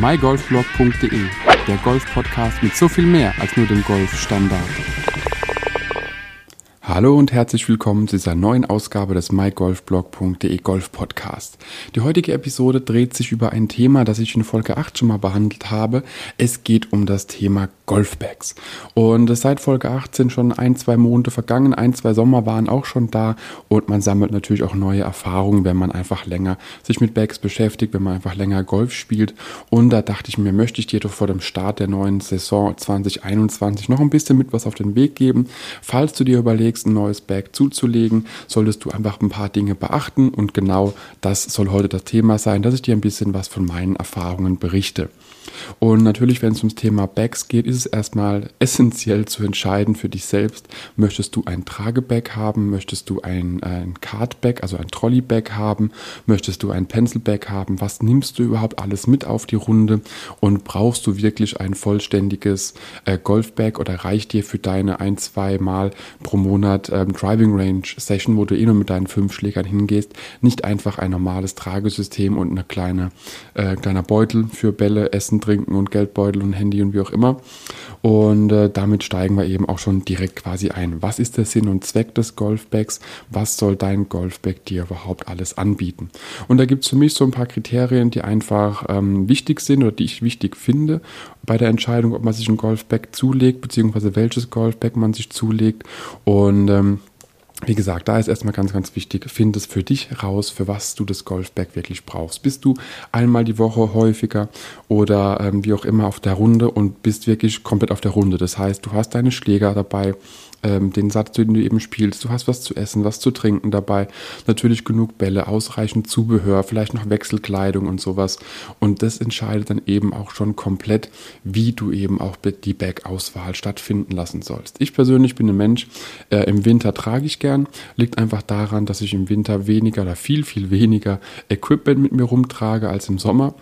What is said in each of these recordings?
mygolfblog.de, der Golf-Podcast mit so viel mehr als nur dem Golfstandard. Hallo und herzlich willkommen zu dieser neuen Ausgabe des mygolfblog.de Golf Podcast. Die heutige Episode dreht sich über ein Thema, das ich in Folge 8 schon mal behandelt habe. Es geht um das Thema Golfbags. Und seit Folge 8 sind schon ein, zwei Monate vergangen, ein, zwei Sommer waren auch schon da und man sammelt natürlich auch neue Erfahrungen, wenn man einfach länger sich mit Bags beschäftigt, wenn man einfach länger Golf spielt. Und da dachte ich mir, möchte ich dir doch vor dem Start der neuen Saison 2021 noch ein bisschen mit was auf den Weg geben. Falls du dir überlegst, ein neues Bag zuzulegen, solltest du einfach ein paar Dinge beachten und genau das soll heute das Thema sein, dass ich dir ein bisschen was von meinen Erfahrungen berichte. Und natürlich, wenn es ums Thema Bags geht, ist es erstmal essentiell zu entscheiden für dich selbst, möchtest du ein Tragebag haben, möchtest du ein, ein Cardbag, also ein Trolleybag haben, möchtest du ein Pencilbag haben, was nimmst du überhaupt alles mit auf die Runde? Und brauchst du wirklich ein vollständiges äh, Golfbag oder reicht dir für deine ein, zwei Mal pro Monat ähm, Driving Range Session, wo du eh nur mit deinen fünf Schlägern hingehst, nicht einfach ein normales Tragesystem und eine kleine, äh, kleiner Beutel für Bälle, Essen, Trinken und Geldbeutel und Handy und wie auch immer. Und äh, damit steigen wir eben auch schon direkt quasi ein. Was ist der Sinn und Zweck des Golfbags? Was soll dein Golfbag dir überhaupt alles anbieten? Und da gibt es für mich so ein paar Kriterien, die einfach ähm, wichtig sind oder die ich wichtig finde bei der Entscheidung, ob man sich ein Golfbag zulegt, beziehungsweise welches Golfbag man sich zulegt. Und ähm, wie gesagt, da ist erstmal ganz, ganz wichtig, find es für dich raus, für was du das Golfbag wirklich brauchst. Bist du einmal die Woche häufiger oder ähm, wie auch immer auf der Runde und bist wirklich komplett auf der Runde. Das heißt, du hast deine Schläger dabei, ähm, den Satz, den du eben spielst. Du hast was zu essen, was zu trinken dabei. Natürlich genug Bälle, ausreichend Zubehör, vielleicht noch Wechselkleidung und sowas. Und das entscheidet dann eben auch schon komplett, wie du eben auch die Bag-Auswahl stattfinden lassen sollst. Ich persönlich bin ein Mensch, äh, im Winter trage ich gern. Liegt einfach daran, dass ich im Winter weniger oder viel, viel weniger Equipment mit mir rumtrage als im Sommer.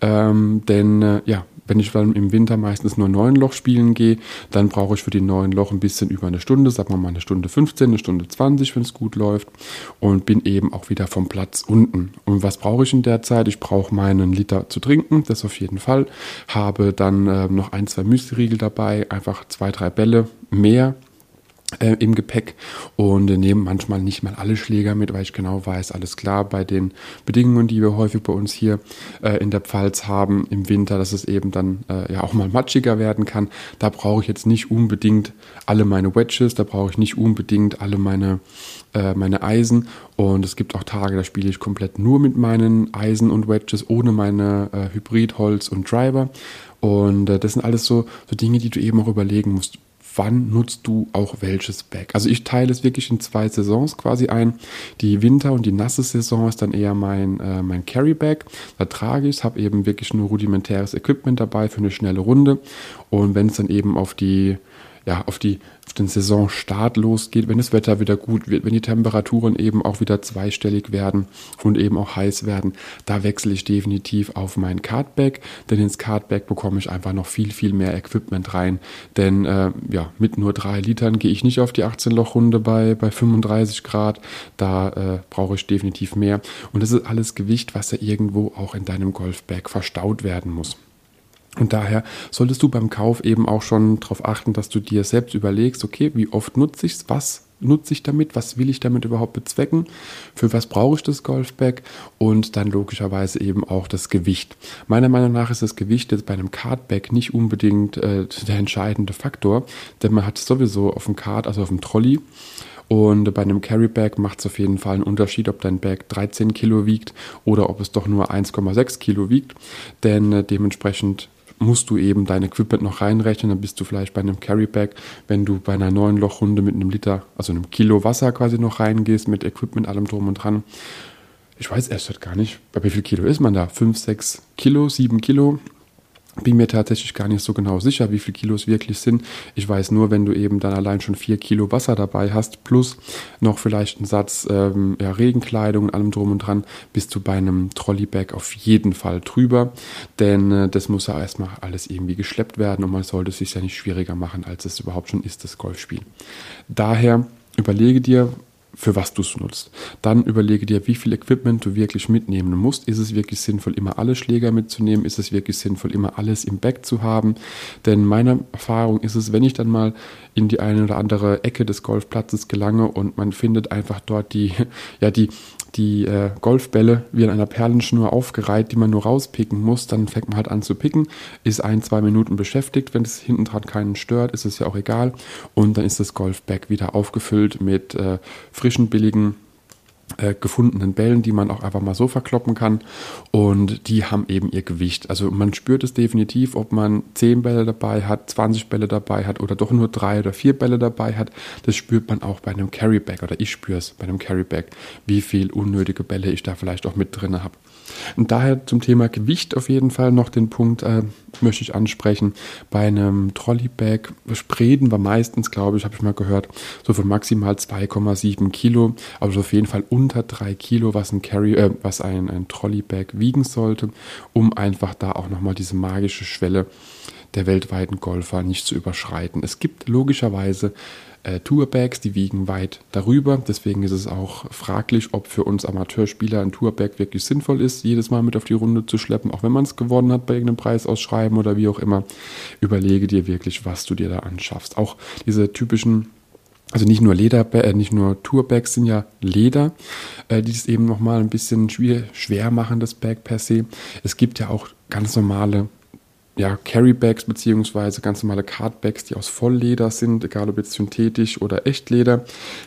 Ähm, denn äh, ja, wenn ich dann im Winter meistens nur neun Loch spielen gehe, dann brauche ich für die neun Loch ein bisschen über eine Stunde, sagen wir mal eine Stunde 15, eine Stunde 20, wenn es gut läuft. Und bin eben auch wieder vom Platz unten. Und was brauche ich in der Zeit? Ich brauche meinen Liter zu trinken, das auf jeden Fall. Habe dann äh, noch ein, zwei Müsli-Riegel dabei, einfach zwei, drei Bälle mehr äh, im Gepäck und äh, nehmen manchmal nicht mal alle Schläger mit, weil ich genau weiß, alles klar, bei den Bedingungen, die wir häufig bei uns hier äh, in der Pfalz haben im Winter, dass es eben dann äh, ja auch mal matschiger werden kann. Da brauche ich jetzt nicht unbedingt alle meine Wedges, da brauche ich nicht unbedingt alle meine, äh, meine Eisen und es gibt auch Tage, da spiele ich komplett nur mit meinen Eisen und Wedges, ohne meine äh, Hybrid, Holz und Driver. Und das sind alles so, so Dinge, die du eben auch überlegen musst wann nutzt du auch welches Bag. Also ich teile es wirklich in zwei Saisons quasi ein. Die Winter- und die nasse Saison ist dann eher mein, äh, mein Carry-Bag. Da trage ich es, habe eben wirklich nur rudimentäres Equipment dabei für eine schnelle Runde. Und wenn es dann eben auf die ja, auf, die, den Saisonstart losgeht, wenn das Wetter wieder gut wird, wenn die Temperaturen eben auch wieder zweistellig werden und eben auch heiß werden, da wechsle ich definitiv auf mein Cardback, denn ins Cardback bekomme ich einfach noch viel, viel mehr Equipment rein, denn äh, ja, mit nur drei Litern gehe ich nicht auf die 18-Loch-Runde bei, bei 35 Grad, da äh, brauche ich definitiv mehr. Und das ist alles Gewicht, was ja irgendwo auch in deinem Golfbag verstaut werden muss. Und daher solltest du beim Kauf eben auch schon darauf achten, dass du dir selbst überlegst, okay, wie oft nutze ich es, was nutze ich damit, was will ich damit überhaupt bezwecken, für was brauche ich das Golfbag? Und dann logischerweise eben auch das Gewicht. Meiner Meinung nach ist das Gewicht jetzt bei einem Cardbag nicht unbedingt äh, der entscheidende Faktor, denn man hat sowieso auf dem Card, also auf dem Trolley, und bei einem Carry-Bag macht es auf jeden Fall einen Unterschied, ob dein Bag 13 Kilo wiegt oder ob es doch nur 1,6 Kilo wiegt. Denn äh, dementsprechend musst du eben dein Equipment noch reinrechnen. Dann bist du vielleicht bei einem Carryback, wenn du bei einer neuen Lochrunde mit einem Liter, also einem Kilo Wasser quasi noch reingehst, mit Equipment, allem drum und dran. Ich weiß erst gar nicht, bei wie viel Kilo ist man da? 5, 6 Kilo, 7 Kilo? Bin mir tatsächlich gar nicht so genau sicher, wie viele Kilos wirklich sind. Ich weiß nur, wenn du eben dann allein schon vier Kilo Wasser dabei hast, plus noch vielleicht einen Satz ähm, ja, Regenkleidung und allem drum und dran, bist du bei einem Trolleybag auf jeden Fall drüber. Denn äh, das muss ja erstmal alles irgendwie geschleppt werden und man sollte es sich ja nicht schwieriger machen, als es überhaupt schon ist, das Golfspiel. Daher überlege dir, für was du es nutzt. Dann überlege dir, wie viel Equipment du wirklich mitnehmen musst. Ist es wirklich sinnvoll, immer alle Schläger mitzunehmen? Ist es wirklich sinnvoll, immer alles im Bag zu haben? Denn meine Erfahrung ist es, wenn ich dann mal in die eine oder andere Ecke des Golfplatzes gelange und man findet einfach dort die, ja, die die äh, Golfbälle wie an einer Perlenschnur aufgereiht, die man nur rauspicken muss. Dann fängt man halt an zu picken, ist ein, zwei Minuten beschäftigt. Wenn es hinten dran keinen stört, ist es ja auch egal. Und dann ist das Golfbag wieder aufgefüllt mit äh, frischen, billigen äh, gefundenen Bällen, die man auch einfach mal so verkloppen kann. Und die haben eben ihr Gewicht. Also man spürt es definitiv, ob man 10 Bälle dabei hat, 20 Bälle dabei hat oder doch nur drei oder vier Bälle dabei hat. Das spürt man auch bei einem Carryback oder ich spüre es bei einem Carryback, wie viel unnötige Bälle ich da vielleicht auch mit drin habe. Und daher zum Thema Gewicht auf jeden Fall noch den Punkt äh, möchte ich ansprechen. Bei einem Trolleybag reden wir meistens, glaube ich, habe ich mal gehört, so von maximal 2,7 Kilo, also auf jeden Fall unter 3 Kilo, was ein Carry, äh, was ein, ein Trolleybag wiegen sollte, um einfach da auch nochmal diese magische Schwelle der weltweiten Golfer nicht zu überschreiten. Es gibt logischerweise äh, Tourbags, die wiegen weit darüber. Deswegen ist es auch fraglich, ob für uns Amateurspieler ein Tourbag wirklich sinnvoll ist, jedes Mal mit auf die Runde zu schleppen, auch wenn man es gewonnen hat bei irgendeinem Preisausschreiben oder wie auch immer. Überlege dir wirklich, was du dir da anschaffst. Auch diese typischen also nicht nur Leder, äh, nicht nur Tourbags sind ja Leder, äh, die es eben nochmal ein bisschen schwer, schwer machen, das Bag per se. Es gibt ja auch ganz normale ja, Carrybags beziehungsweise ganz normale Cardbags, die aus Vollleder sind, egal ob jetzt synthetisch oder Echtleder.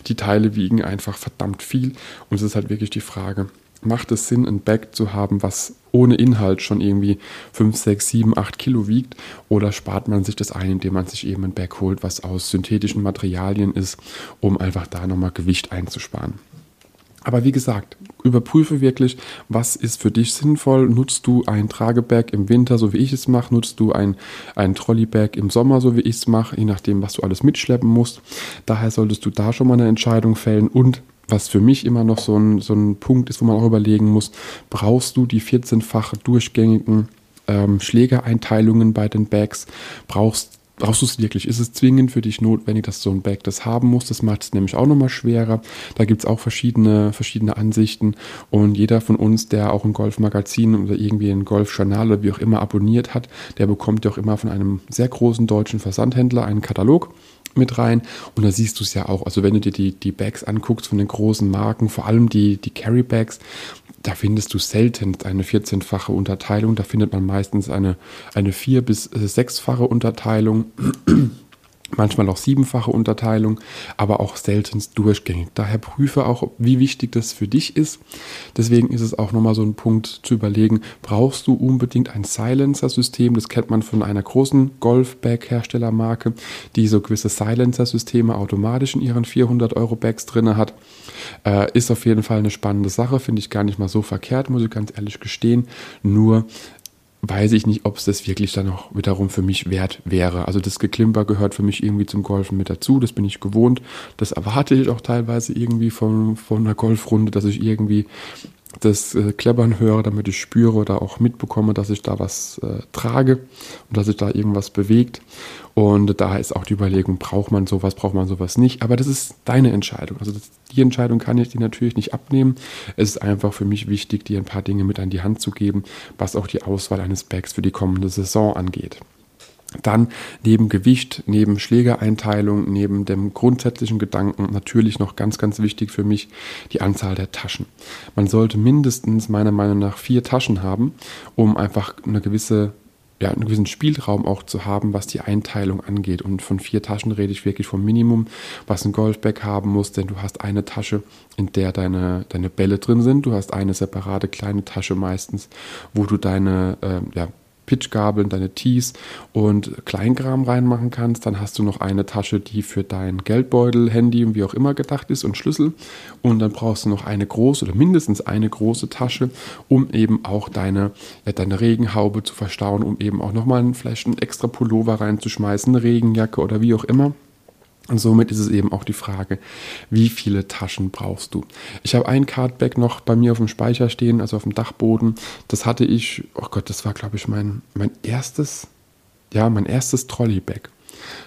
Die Teile wiegen einfach verdammt viel und es ist halt wirklich die Frage, macht es Sinn, ein Bag zu haben, was ohne Inhalt schon irgendwie 5, 6, 7, 8 Kilo wiegt oder spart man sich das ein, indem man sich eben ein Bag holt, was aus synthetischen Materialien ist, um einfach da nochmal Gewicht einzusparen. Aber wie gesagt, überprüfe wirklich, was ist für dich sinnvoll. Nutzt du ein Tragebag im Winter, so wie ich es mache? Nutzt du ein, ein Trolleybag im Sommer, so wie ich es mache? Je nachdem, was du alles mitschleppen musst. Daher solltest du da schon mal eine Entscheidung fällen. Und was für mich immer noch so ein, so ein Punkt ist, wo man auch überlegen muss, brauchst du die 14-fache durchgängigen ähm, Schlägereinteilungen bei den Bags? Brauchst brauchst du es wirklich? Ist es zwingend für dich notwendig, dass so ein Bag das haben muss? Das macht es nämlich auch nochmal schwerer. Da gibt es auch verschiedene, verschiedene Ansichten und jeder von uns, der auch ein Golfmagazin oder irgendwie ein Golfjournal oder wie auch immer abonniert hat, der bekommt ja auch immer von einem sehr großen deutschen Versandhändler einen Katalog mit rein. Und da siehst du es ja auch. Also wenn du dir die, die Bags anguckst von den großen Marken, vor allem die, die Carry Bags, da findest du selten eine 14-fache Unterteilung. Da findet man meistens eine, eine 4- bis 6-fache Unterteilung manchmal auch siebenfache Unterteilung, aber auch seltenst durchgängig. Daher prüfe auch, wie wichtig das für dich ist. Deswegen ist es auch nochmal so ein Punkt zu überlegen, brauchst du unbedingt ein Silencer-System? Das kennt man von einer großen Golf-Bag-Herstellermarke, die so gewisse Silencer-Systeme automatisch in ihren 400 Euro Bags drin hat. Äh, ist auf jeden Fall eine spannende Sache, finde ich gar nicht mal so verkehrt, muss ich ganz ehrlich gestehen. Nur weiß ich nicht, ob es das wirklich dann auch wiederum für mich wert wäre. Also das Geklimper gehört für mich irgendwie zum Golfen mit dazu. Das bin ich gewohnt. Das erwarte ich auch teilweise irgendwie von, von einer Golfrunde, dass ich irgendwie das äh, Kleppern höre, damit ich spüre oder auch mitbekomme, dass ich da was äh, trage und dass sich da irgendwas bewegt. Und da ist auch die Überlegung, braucht man sowas, braucht man sowas nicht. Aber das ist deine Entscheidung. Also das, die Entscheidung kann ich dir natürlich nicht abnehmen. Es ist einfach für mich wichtig, dir ein paar Dinge mit an die Hand zu geben, was auch die Auswahl eines Bags für die kommende Saison angeht. Dann neben Gewicht, neben Schlägereinteilung, neben dem grundsätzlichen Gedanken natürlich noch ganz, ganz wichtig für mich die Anzahl der Taschen. Man sollte mindestens meiner Meinung nach vier Taschen haben, um einfach eine gewisse ja, einen gewissen Spielraum auch zu haben, was die Einteilung angeht. Und von vier Taschen rede ich wirklich vom Minimum, was ein Golfbag haben muss, denn du hast eine Tasche, in der deine, deine Bälle drin sind. Du hast eine separate kleine Tasche meistens, wo du deine äh, ja, Pitchgabeln, deine Tees und Kleingram reinmachen kannst. Dann hast du noch eine Tasche, die für dein Geldbeutel, Handy und wie auch immer gedacht ist und Schlüssel. Und dann brauchst du noch eine große oder mindestens eine große Tasche, um eben auch deine, ja, deine Regenhaube zu verstauen, um eben auch nochmal vielleicht einen extra Pullover reinzuschmeißen, eine Regenjacke oder wie auch immer. Und somit ist es eben auch die Frage, wie viele Taschen brauchst du? Ich habe ein Cardback noch bei mir auf dem Speicher stehen, also auf dem Dachboden. Das hatte ich, oh Gott, das war glaube ich mein, mein erstes, ja, mein erstes Trolleybag.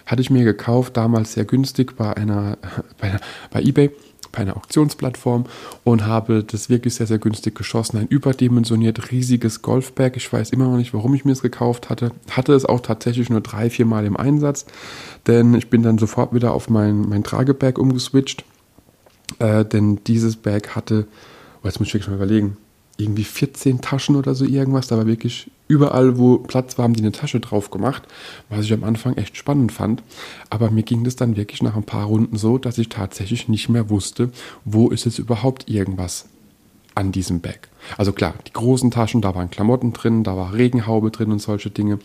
Hatte ich mir gekauft, damals sehr günstig bei einer, bei, bei eBay bei einer Auktionsplattform und habe das wirklich sehr, sehr günstig geschossen. Ein überdimensioniert riesiges Golfbag. Ich weiß immer noch nicht, warum ich mir es gekauft hatte. Hatte es auch tatsächlich nur drei, vier Mal im Einsatz, denn ich bin dann sofort wieder auf mein, mein Tragebag umgeswitcht. Äh, denn dieses Bag hatte, oh, jetzt muss ich wirklich mal überlegen, irgendwie 14 Taschen oder so irgendwas. Da war wirklich überall, wo Platz war, haben die eine Tasche drauf gemacht, was ich am Anfang echt spannend fand. Aber mir ging das dann wirklich nach ein paar Runden so, dass ich tatsächlich nicht mehr wusste, wo ist jetzt überhaupt irgendwas an diesem Bag. Also klar, die großen Taschen, da waren Klamotten drin, da war Regenhaube drin und solche Dinge.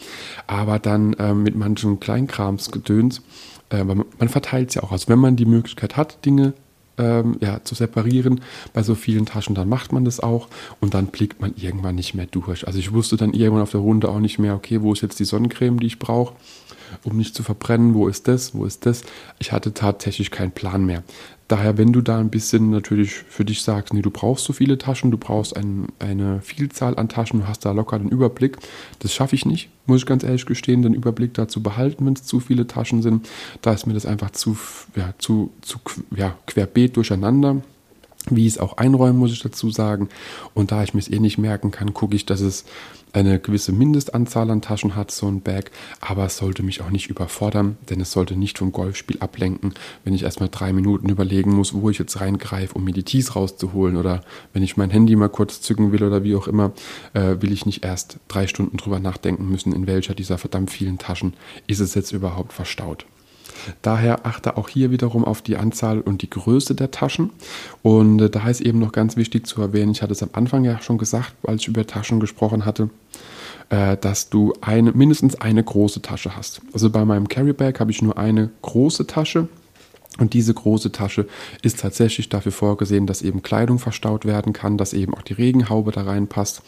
Aber dann äh, mit manchen Kleinkramsgedöns, äh, man, verteilt es ja auch. Also wenn man die Möglichkeit hat, Dinge ähm, ja, zu separieren bei so vielen Taschen, dann macht man das auch und dann blickt man irgendwann nicht mehr durch. Also ich wusste dann irgendwann auf der Runde auch nicht mehr, okay, wo ist jetzt die Sonnencreme, die ich brauche, um nicht zu verbrennen, wo ist das, wo ist das. Ich hatte tatsächlich keinen Plan mehr. Daher, wenn du da ein bisschen natürlich für dich sagst, nee, du brauchst so viele Taschen, du brauchst ein, eine Vielzahl an Taschen, du hast da locker den Überblick, das schaffe ich nicht, muss ich ganz ehrlich gestehen, den Überblick da zu behalten, wenn es zu viele Taschen sind. Da ist mir das einfach zu, ja, zu, zu ja, querbeet durcheinander wie ich es auch einräumen, muss ich dazu sagen. Und da ich mir es eh nicht merken kann, gucke ich, dass es eine gewisse Mindestanzahl an Taschen hat, so ein Bag. Aber es sollte mich auch nicht überfordern, denn es sollte nicht vom Golfspiel ablenken, wenn ich erstmal drei Minuten überlegen muss, wo ich jetzt reingreife, um mir die Tees rauszuholen. Oder wenn ich mein Handy mal kurz zücken will oder wie auch immer, äh, will ich nicht erst drei Stunden drüber nachdenken müssen, in welcher dieser verdammt vielen Taschen ist es jetzt überhaupt verstaut. Daher achte auch hier wiederum auf die Anzahl und die Größe der Taschen. Und äh, da ist eben noch ganz wichtig zu erwähnen, ich hatte es am Anfang ja schon gesagt, als ich über Taschen gesprochen hatte, äh, dass du eine, mindestens eine große Tasche hast. Also bei meinem Carryback habe ich nur eine große Tasche und diese große Tasche ist tatsächlich dafür vorgesehen, dass eben Kleidung verstaut werden kann, dass eben auch die Regenhaube da reinpasst.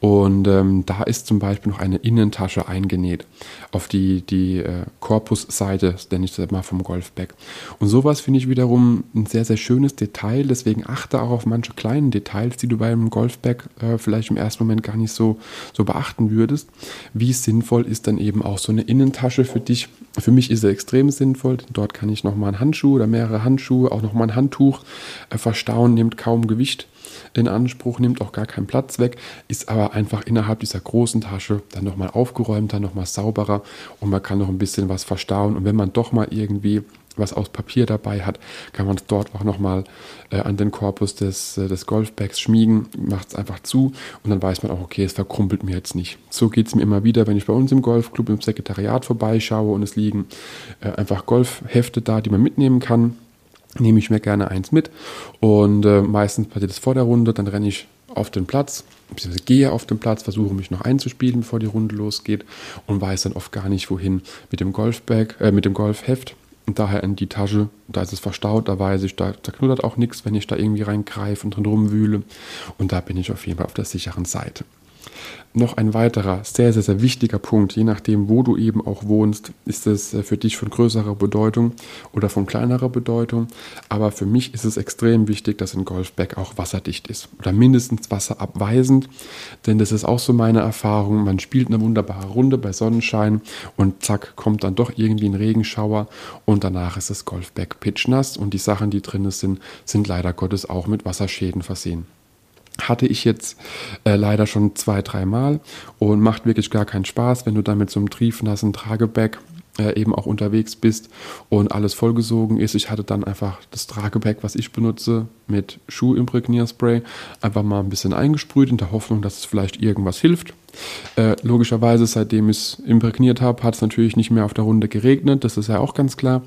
Und ähm, da ist zum Beispiel noch eine Innentasche eingenäht auf die, die äh, Korpusseite, nenne ich das mal vom Golfback. Und sowas finde ich wiederum ein sehr, sehr schönes Detail. Deswegen achte auch auf manche kleinen Details, die du beim Golfback äh, vielleicht im ersten Moment gar nicht so, so beachten würdest. Wie sinnvoll ist dann eben auch so eine Innentasche für dich? Für mich ist sie extrem sinnvoll. Dort kann ich nochmal einen Handschuh oder mehrere Handschuhe, auch nochmal ein Handtuch äh, verstauen, nimmt kaum Gewicht in Anspruch, nimmt auch gar keinen Platz weg, ist aber einfach innerhalb dieser großen Tasche dann nochmal aufgeräumter, nochmal sauberer und man kann noch ein bisschen was verstauen. Und wenn man doch mal irgendwie was aus Papier dabei hat, kann man es dort auch nochmal äh, an den Korpus des, äh, des Golfbags schmiegen, macht es einfach zu und dann weiß man auch, okay, es verkrumpelt mir jetzt nicht. So geht es mir immer wieder, wenn ich bei uns im Golfclub im Sekretariat vorbeischaue und es liegen äh, einfach Golfhefte da, die man mitnehmen kann. Nehme ich mir gerne eins mit und äh, meistens passiert es vor der Runde, dann renne ich auf den Platz, beziehungsweise gehe auf den Platz, versuche mich noch einzuspielen, bevor die Runde losgeht und weiß dann oft gar nicht, wohin mit dem Golfbag, äh, mit dem Golfheft und daher in die Tasche. Da ist es verstaut, da weiß ich, da, da knuddert auch nichts, wenn ich da irgendwie reingreife und drin rumwühle. Und da bin ich auf jeden Fall auf der sicheren Seite. Noch ein weiterer sehr, sehr, sehr wichtiger Punkt, je nachdem, wo du eben auch wohnst, ist es äh, für dich von größerer Bedeutung oder von kleinerer Bedeutung. Aber für mich ist es extrem wichtig, dass ein Golfbag auch wasserdicht ist oder mindestens wasserabweisend. Denn das ist auch so meine Erfahrung. Man spielt eine wunderbare Runde bei Sonnenschein und zack, kommt dann doch irgendwie ein Regenschauer und danach ist das Golfbag pitchnass und die Sachen, die drin sind, sind leider Gottes auch mit Wasserschäden versehen hatte ich jetzt äh, leider schon zwei, dreimal und macht wirklich gar keinen Spaß, wenn du dann mit so einem triefnassen Tragebag äh, eben auch unterwegs bist und alles vollgesogen ist. Ich hatte dann einfach das Tragebag, was ich benutze, mit Schuhimprägnierspray einfach mal ein bisschen eingesprüht in der Hoffnung, dass es vielleicht irgendwas hilft. Äh, logischerweise, seitdem ich es imprägniert habe, hat es natürlich nicht mehr auf der Runde geregnet, das ist ja auch ganz klar.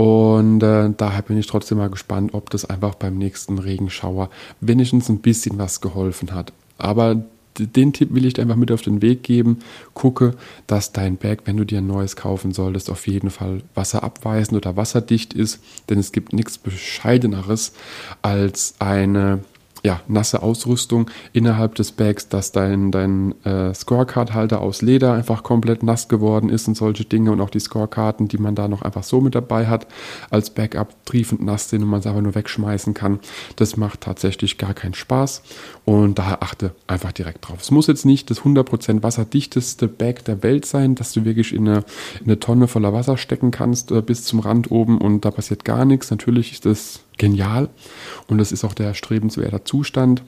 Und äh, daher bin ich trotzdem mal gespannt, ob das einfach beim nächsten Regenschauer wenigstens ein bisschen was geholfen hat. Aber den Tipp will ich dir einfach mit auf den Weg geben. Gucke, dass dein Bag, wenn du dir ein neues kaufen solltest, auf jeden Fall wasserabweisend oder wasserdicht ist. Denn es gibt nichts Bescheideneres als eine ja, nasse Ausrüstung innerhalb des Bags, dass dein, dein äh, Scorecard-Halter aus Leder einfach komplett nass geworden ist und solche Dinge und auch die Scorekarten, die man da noch einfach so mit dabei hat, als Backup triefend nass sind und man es einfach nur wegschmeißen kann. Das macht tatsächlich gar keinen Spaß und daher achte einfach direkt drauf. Es muss jetzt nicht das 100% wasserdichteste Bag der Welt sein, dass du wirklich in eine, in eine Tonne voller Wasser stecken kannst äh, bis zum Rand oben und da passiert gar nichts. Natürlich ist das genial und das ist auch der strebenswerte Zustand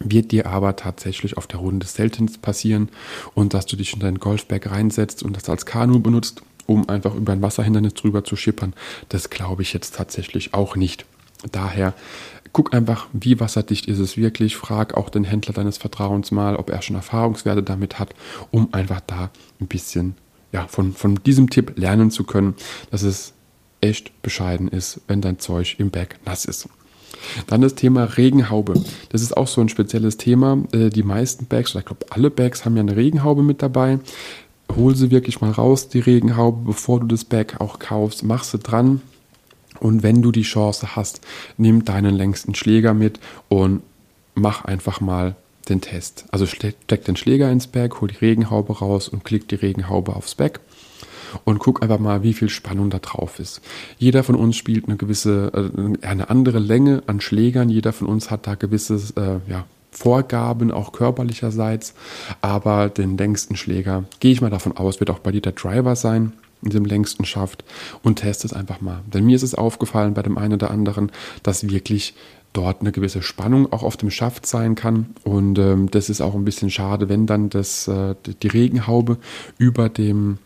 wird dir aber tatsächlich auf der Runde seltenst passieren und dass du dich in deinen Golfbag reinsetzt und das als Kanu benutzt, um einfach über ein Wasserhindernis drüber zu schippern, das glaube ich jetzt tatsächlich auch nicht. Daher guck einfach, wie wasserdicht ist es wirklich. Frag auch den Händler deines Vertrauens mal, ob er schon Erfahrungswerte damit hat, um einfach da ein bisschen ja, von, von diesem Tipp lernen zu können, dass es echt bescheiden ist, wenn dein Zeug im Bag nass ist. Dann das Thema Regenhaube. Das ist auch so ein spezielles Thema. Äh, die meisten Bags, oder ich glaube alle Bags haben ja eine Regenhaube mit dabei. Hol sie wirklich mal raus, die Regenhaube, bevor du das Bag auch kaufst. Mach sie dran. Und wenn du die Chance hast, nimm deinen längsten Schläger mit und mach einfach mal den Test. Also steck den Schläger ins Bag, hol die Regenhaube raus und klick die Regenhaube aufs Bag und guck einfach mal, wie viel Spannung da drauf ist. Jeder von uns spielt eine gewisse, äh, eine andere Länge an Schlägern. Jeder von uns hat da gewisse äh, ja, Vorgaben, auch körperlicherseits. Aber den längsten Schläger, gehe ich mal davon aus, wird auch bei dir der Driver sein in dem längsten Schaft und teste es einfach mal. Denn mir ist es aufgefallen bei dem einen oder anderen, dass wirklich dort eine gewisse Spannung auch auf dem Schaft sein kann. Und ähm, das ist auch ein bisschen schade, wenn dann das, äh, die Regenhaube über dem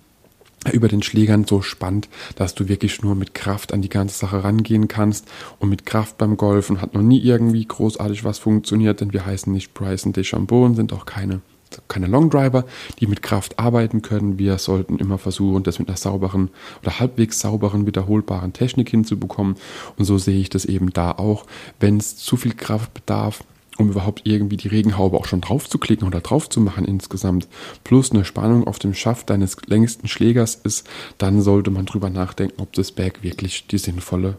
über den Schlägern so spannt, dass du wirklich nur mit Kraft an die ganze Sache rangehen kannst und mit Kraft beim Golfen hat noch nie irgendwie großartig was funktioniert, denn wir heißen nicht Bryson DeChambeau und sind auch keine keine Longdriver, die mit Kraft arbeiten können. Wir sollten immer versuchen, das mit einer sauberen oder halbwegs sauberen, wiederholbaren Technik hinzubekommen. Und so sehe ich das eben da auch. Wenn es zu viel Kraft bedarf, um überhaupt irgendwie die Regenhaube auch schon drauf zu klicken oder drauf zu machen insgesamt, plus eine Spannung auf dem Schaft deines längsten Schlägers ist, dann sollte man drüber nachdenken, ob das Bag wirklich die sinnvolle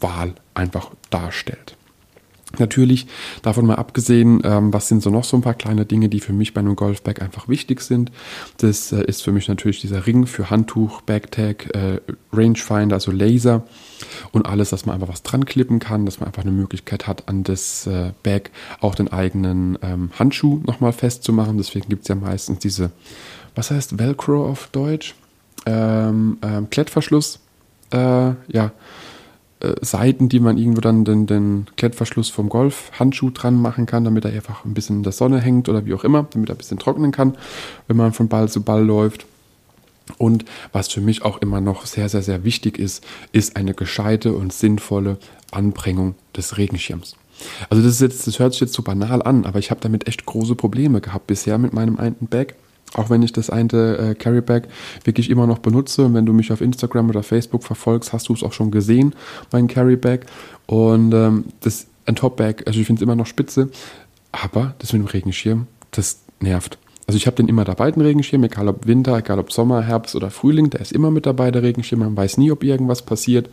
Wahl einfach darstellt. Natürlich, davon mal abgesehen, ähm, was sind so noch so ein paar kleine Dinge, die für mich bei einem Golfbag einfach wichtig sind. Das äh, ist für mich natürlich dieser Ring für Handtuch, Bagtag, äh, Rangefinder, also Laser und alles, dass man einfach was dran klippen kann, dass man einfach eine Möglichkeit hat, an das äh, Bag auch den eigenen ähm, Handschuh nochmal festzumachen. Deswegen gibt es ja meistens diese, was heißt Velcro auf Deutsch? Ähm, ähm, Klettverschluss. Äh, ja, äh, Seiten, die man irgendwo dann den, den Klettverschluss vom Golfhandschuh dran machen kann, damit er einfach ein bisschen in der Sonne hängt oder wie auch immer, damit er ein bisschen trocknen kann, wenn man von Ball zu Ball läuft. Und was für mich auch immer noch sehr, sehr, sehr wichtig ist, ist eine gescheite und sinnvolle Anbringung des Regenschirms. Also das ist jetzt, das hört sich jetzt so banal an, aber ich habe damit echt große Probleme gehabt bisher mit meinem einen Bag. Auch wenn ich das eine äh, Carryback wirklich immer noch benutze. Und wenn du mich auf Instagram oder Facebook verfolgst, hast du es auch schon gesehen, mein Carryback. Und ähm, das ein Topback, also ich finde es immer noch spitze. Aber das mit dem Regenschirm, das nervt. Also ich habe den immer dabei, den Regenschirm, egal ob Winter, egal ob Sommer, Herbst oder Frühling, der ist immer mit dabei, der Regenschirm. Man weiß nie, ob irgendwas passiert.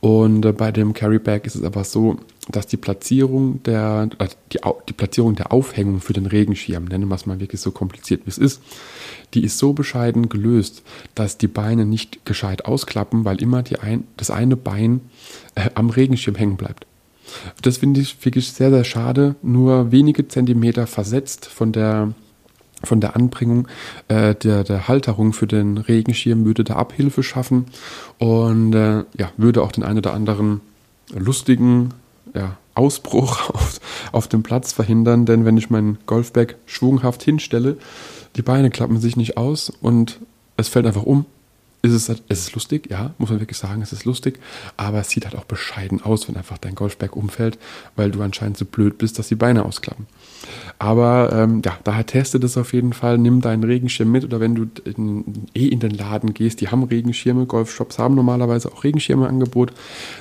Und äh, bei dem Carryback ist es aber so, dass die Platzierung der, äh, die, die Platzierung der Aufhängung für den Regenschirm, nennen wir es mal wirklich so kompliziert wie es ist, die ist so bescheiden gelöst, dass die Beine nicht gescheit ausklappen, weil immer die ein, das eine Bein äh, am Regenschirm hängen bleibt. Das finde ich wirklich sehr, sehr schade. Nur wenige Zentimeter versetzt von der von der Anbringung äh, der, der Halterung für den Regenschirm würde da Abhilfe schaffen und äh, ja, würde auch den einen oder anderen lustigen ja, Ausbruch auf, auf dem Platz verhindern, denn wenn ich meinen Golfbag schwunghaft hinstelle, die Beine klappen sich nicht aus und es fällt einfach um. Ist es, es ist lustig, ja, muss man wirklich sagen, es ist lustig, aber es sieht halt auch bescheiden aus, wenn einfach dein Golfberg umfällt, weil du anscheinend so blöd bist, dass die Beine ausklappen. Aber ähm, ja, daher teste das auf jeden Fall, nimm deinen Regenschirm mit oder wenn du in, eh in den Laden gehst, die haben Regenschirme, Golfshops haben normalerweise auch Regenschirme Angebot,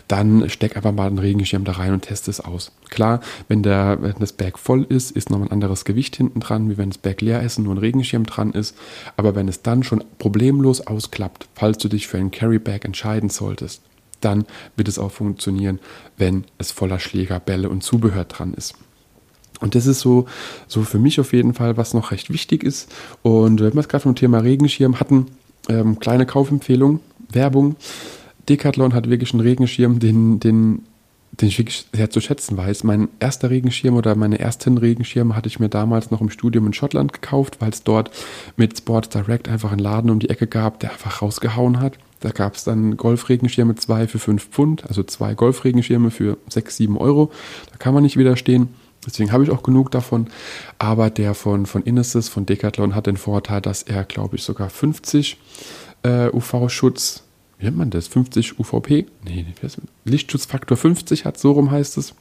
dann steck einfach mal den Regenschirm da rein und teste es aus. Klar, wenn, der, wenn das Berg voll ist, ist noch ein anderes Gewicht hinten dran, wie wenn das Berg leer ist und nur ein Regenschirm dran ist, aber wenn es dann schon problemlos ausklappt, falls du dich für ein Carryback entscheiden solltest, dann wird es auch funktionieren, wenn es voller Schläger, Bälle und Zubehör dran ist. Und das ist so, so für mich auf jeden Fall, was noch recht wichtig ist. Und wenn wir es gerade vom Thema Regenschirm hatten, ähm, kleine Kaufempfehlung, Werbung. Decathlon hat wirklich einen Regenschirm, den, den, den ich wirklich sehr zu schätzen weiß. Mein erster Regenschirm oder meine ersten Regenschirme hatte ich mir damals noch im Studium in Schottland gekauft, weil es dort mit Sports Direct einfach einen Laden um die Ecke gab, der einfach rausgehauen hat. Da gab es dann Golfregenschirme zwei für fünf Pfund, also zwei Golfregenschirme für sechs, sieben Euro. Da kann man nicht widerstehen. Deswegen habe ich auch genug davon. Aber der von, von Inesis, von Decathlon, hat den Vorteil, dass er, glaube ich, sogar 50 äh, UV-Schutz, wie nennt man das? 50 UVP? Nee, Lichtschutzfaktor 50 hat, so rum heißt es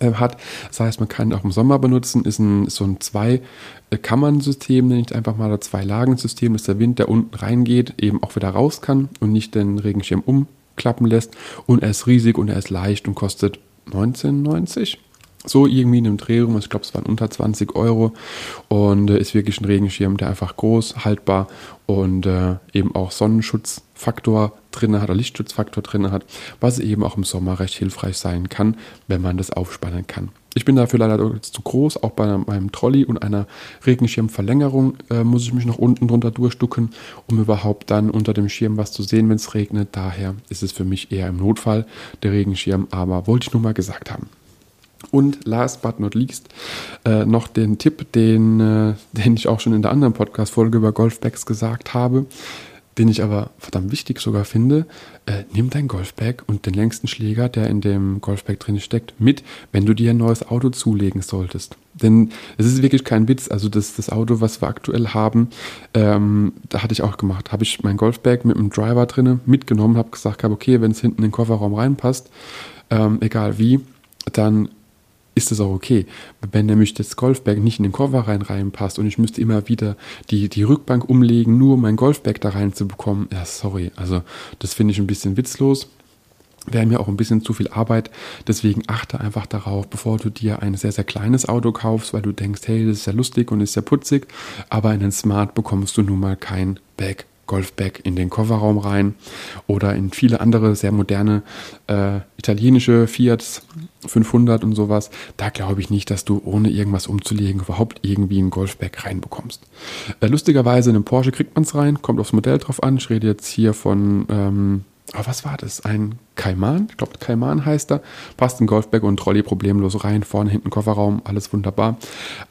äh, hat. Das heißt, man kann ihn auch im Sommer benutzen. Ist ein, so ein Zwei-Kammern-System, nenne ich einfach mal, oder Zwei-Lagen-System, dass der Wind, der unten reingeht, eben auch wieder raus kann und nicht den Regenschirm umklappen lässt. Und er ist riesig und er ist leicht und kostet 19,90 so irgendwie in einem Drehraum, ich glaube, es waren unter 20 Euro und äh, ist wirklich ein Regenschirm, der einfach groß, haltbar und äh, eben auch Sonnenschutzfaktor drin hat, oder Lichtschutzfaktor drin hat, was eben auch im Sommer recht hilfreich sein kann, wenn man das aufspannen kann. Ich bin dafür leider zu groß, auch bei meinem Trolley und einer Regenschirmverlängerung äh, muss ich mich noch unten drunter durchstucken, um überhaupt dann unter dem Schirm was zu sehen, wenn es regnet. Daher ist es für mich eher im Notfall der Regenschirm, aber wollte ich nur mal gesagt haben. Und last but not least äh, noch den Tipp, den, äh, den ich auch schon in der anderen Podcast-Folge über Golfbags gesagt habe, den ich aber verdammt wichtig sogar finde. Äh, nimm dein Golfbag und den längsten Schläger, der in dem Golfbag drin steckt, mit, wenn du dir ein neues Auto zulegen solltest. Denn es ist wirklich kein Witz. Also das, das Auto, was wir aktuell haben, ähm, da hatte ich auch gemacht. Habe ich mein Golfbag mit einem Driver drinne mitgenommen, habe gesagt, okay, wenn es hinten in den Kofferraum reinpasst, ähm, egal wie, dann ist das auch okay. Wenn nämlich das Golfbag nicht in den Koffer rein reinpasst und ich müsste immer wieder die, die Rückbank umlegen, nur um mein Golfbag da reinzubekommen, ja, sorry. Also, das finde ich ein bisschen witzlos. Wäre mir auch ein bisschen zu viel Arbeit. Deswegen achte einfach darauf, bevor du dir ein sehr, sehr kleines Auto kaufst, weil du denkst, hey, das ist ja lustig und ist ja putzig, aber in den Smart bekommst du nun mal kein Bag Golfbag in den Kofferraum rein oder in viele andere sehr moderne äh, italienische Fiat 500 und sowas. Da glaube ich nicht, dass du ohne irgendwas umzulegen überhaupt irgendwie ein Golfbag reinbekommst. Äh, lustigerweise in einem Porsche kriegt man es rein, kommt aufs Modell drauf an. Ich rede jetzt hier von ähm, Oh, was war das? Ein Kaiman? Ich glaube, Kaiman heißt er. Passt ein Golfbag und Trolley problemlos rein. Vorne, hinten Kofferraum, alles wunderbar.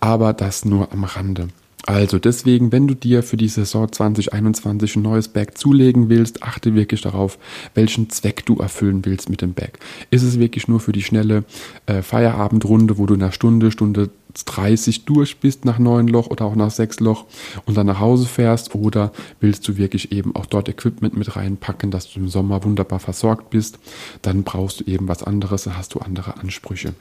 Aber das nur am Rande. Also deswegen, wenn du dir für die Saison 2021 ein neues Bag zulegen willst, achte wirklich darauf, welchen Zweck du erfüllen willst mit dem Bag. Ist es wirklich nur für die schnelle äh, Feierabendrunde, wo du in einer Stunde, Stunde 30 durch bist nach neun Loch oder auch nach sechs Loch und dann nach Hause fährst oder willst du wirklich eben auch dort Equipment mit reinpacken, dass du im Sommer wunderbar versorgt bist, dann brauchst du eben was anderes, dann hast du andere Ansprüche.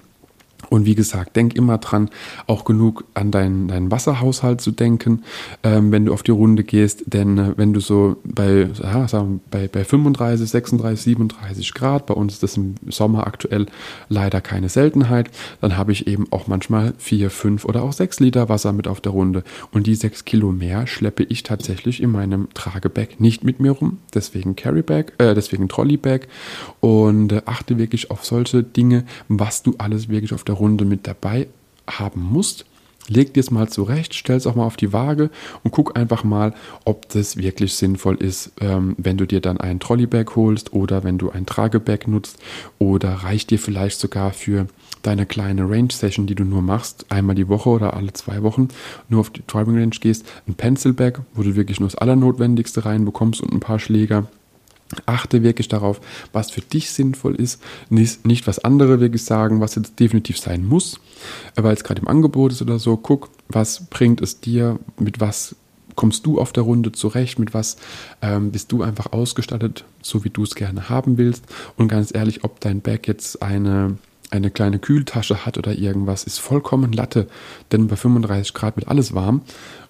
Und wie gesagt, denk immer dran, auch genug an deinen, deinen Wasserhaushalt zu denken, ähm, wenn du auf die Runde gehst. Denn äh, wenn du so bei, ja, sagen bei, bei 35, 36, 37 Grad, bei uns ist das im Sommer aktuell leider keine Seltenheit, dann habe ich eben auch manchmal vier, fünf oder auch sechs Liter Wasser mit auf der Runde. Und die sechs Kilo mehr schleppe ich tatsächlich in meinem Tragebag nicht mit mir rum. Deswegen Carrybag, äh, deswegen Trolleybag. Und äh, achte wirklich auf solche Dinge, was du alles wirklich auf der Runde mit dabei haben musst. Leg dir es mal zurecht, stell es auch mal auf die Waage und guck einfach mal, ob das wirklich sinnvoll ist, ähm, wenn du dir dann einen Trolleybag holst oder wenn du ein Tragebag nutzt oder reicht dir vielleicht sogar für deine kleine Range-Session, die du nur machst, einmal die Woche oder alle zwei Wochen, nur auf die Driving Range gehst, ein Pencil-Bag, wo du wirklich nur das Allernotwendigste reinbekommst und ein paar Schläger Achte wirklich darauf, was für dich sinnvoll ist, nicht, nicht was andere wirklich sagen, was jetzt definitiv sein muss, weil es gerade im Angebot ist oder so. Guck, was bringt es dir, mit was kommst du auf der Runde zurecht, mit was ähm, bist du einfach ausgestattet, so wie du es gerne haben willst. Und ganz ehrlich, ob dein Bag jetzt eine eine kleine Kühltasche hat oder irgendwas, ist vollkommen Latte, denn bei 35 Grad wird alles warm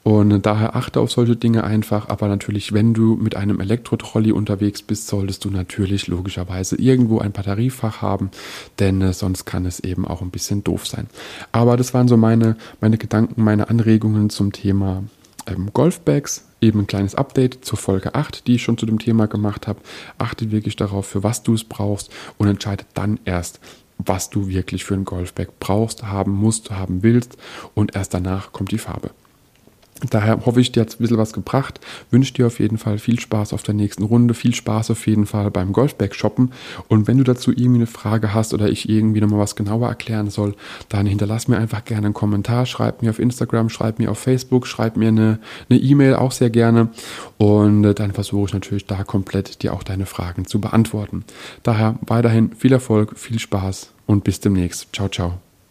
und daher achte auf solche Dinge einfach, aber natürlich, wenn du mit einem Elektrotrolley unterwegs bist, solltest du natürlich logischerweise irgendwo ein Batteriefach haben, denn äh, sonst kann es eben auch ein bisschen doof sein. Aber das waren so meine, meine Gedanken, meine Anregungen zum Thema ähm, Golfbags, eben ein kleines Update zur Folge 8, die ich schon zu dem Thema gemacht habe. Achte wirklich darauf, für was du es brauchst und entscheide dann erst, was du wirklich für ein Golfbag brauchst, haben musst, haben willst und erst danach kommt die Farbe. Daher hoffe ich, dir hat ein bisschen was gebracht. Wünsche dir auf jeden Fall viel Spaß auf der nächsten Runde, viel Spaß auf jeden Fall beim Golfbag shoppen. Und wenn du dazu irgendwie eine Frage hast oder ich irgendwie nochmal was genauer erklären soll, dann hinterlass mir einfach gerne einen Kommentar, schreib mir auf Instagram, schreib mir auf Facebook, schreib mir eine E-Mail auch sehr gerne. Und äh, dann versuche ich natürlich da komplett dir auch deine Fragen zu beantworten. Daher weiterhin viel Erfolg, viel Spaß und bis demnächst. Ciao, ciao.